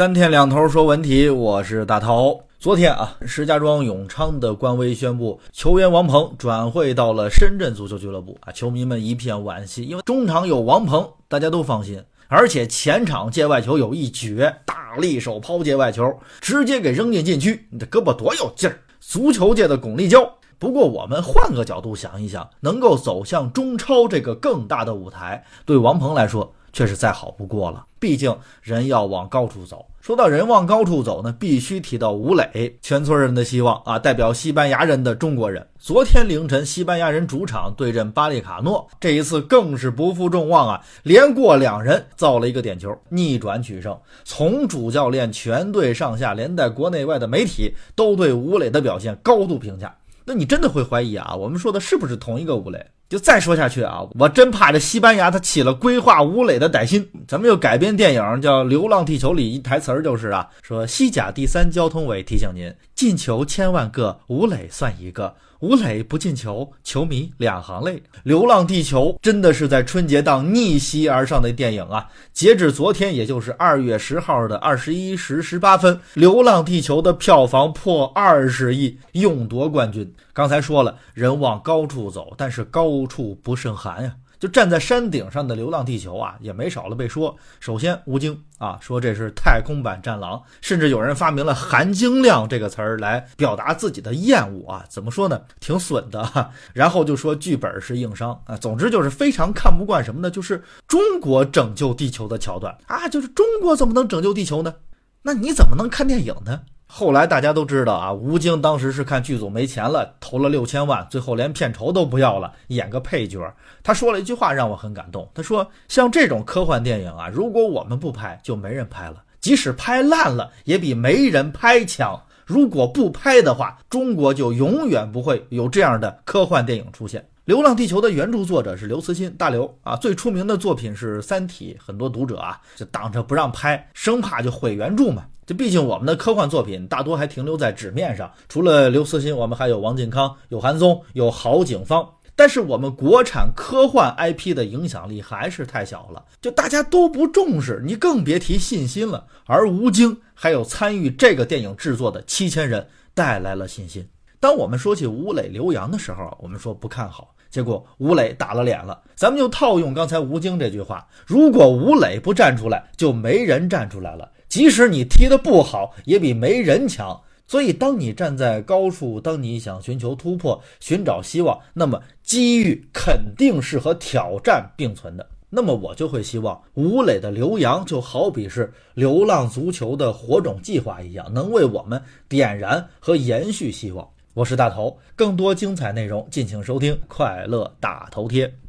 三天两头说文体，我是大头。昨天啊，石家庄永昌的官微宣布，球员王鹏转会到了深圳足球俱乐部啊，球迷们一片惋惜，因为中场有王鹏，大家都放心，而且前场界外球有一绝，大力手抛界外球，直接给扔进禁区，你这胳膊多有劲儿，足球界的巩立姣。不过我们换个角度想一想，能够走向中超这个更大的舞台，对王鹏来说。却是再好不过了，毕竟人要往高处走。说到人往高处走呢，必须提到吴磊，全村人的希望啊，代表西班牙人的中国人。昨天凌晨，西班牙人主场对阵巴利卡诺，这一次更是不负众望啊，连过两人造了一个点球，逆转取胜。从主教练、全队上下，连带国内外的媒体都对吴磊的表现高度评价。那你真的会怀疑啊，我们说的是不是同一个吴磊？就再说下去啊，我真怕这西班牙他起了规划吴磊的歹心。咱们又改编电影叫《流浪地球》里一台词儿就是啊，说西甲第三交通委提醒您，进球千万个，吴磊算一个。吴磊不进球，球迷两行泪。《流浪地球》真的是在春节档逆袭而上的电影啊！截止昨天，也就是二月十号的二十一时十八分，《流浪地球》的票房破二十亿，勇夺冠军。刚才说了，人往高处走，但是高处不胜寒呀。就站在山顶上的《流浪地球》啊，也没少了被说。首先，吴京啊说这是太空版《战狼》，甚至有人发明了“含金量”这个词儿来表达自己的厌恶啊。怎么说呢？挺损的哈。然后就说剧本是硬伤啊。总之就是非常看不惯什么呢？就是中国拯救地球的桥段啊。就是中国怎么能拯救地球呢？那你怎么能看电影呢？后来大家都知道啊，吴京当时是看剧组没钱了，投了六千万，最后连片酬都不要了，演个配角。他说了一句话让我很感动，他说：“像这种科幻电影啊，如果我们不拍，就没人拍了；即使拍烂了，也比没人拍强。如果不拍的话，中国就永远不会有这样的科幻电影出现。”《流浪地球》的原著作者是刘慈欣，大刘啊，最出名的作品是《三体》，很多读者啊就挡着不让拍，生怕就毁原著嘛。这毕竟我们的科幻作品大多还停留在纸面上，除了刘慈欣，我们还有王靖康、有韩松、有郝景芳。但是我们国产科幻 IP 的影响力还是太小了，就大家都不重视，你更别提信心了。而吴京还有参与这个电影制作的七千人带来了信心。当我们说起吴磊、刘洋的时候，我们说不看好，结果吴磊打了脸了。咱们就套用刚才吴京这句话：如果吴磊不站出来，就没人站出来了。即使你踢得不好，也比没人强。所以，当你站在高处，当你想寻求突破、寻找希望，那么机遇肯定是和挑战并存的。那么，我就会希望吴磊的留洋就好比是流浪足球的火种计划一样，能为我们点燃和延续希望。我是大头，更多精彩内容，敬请收听《快乐大头贴》。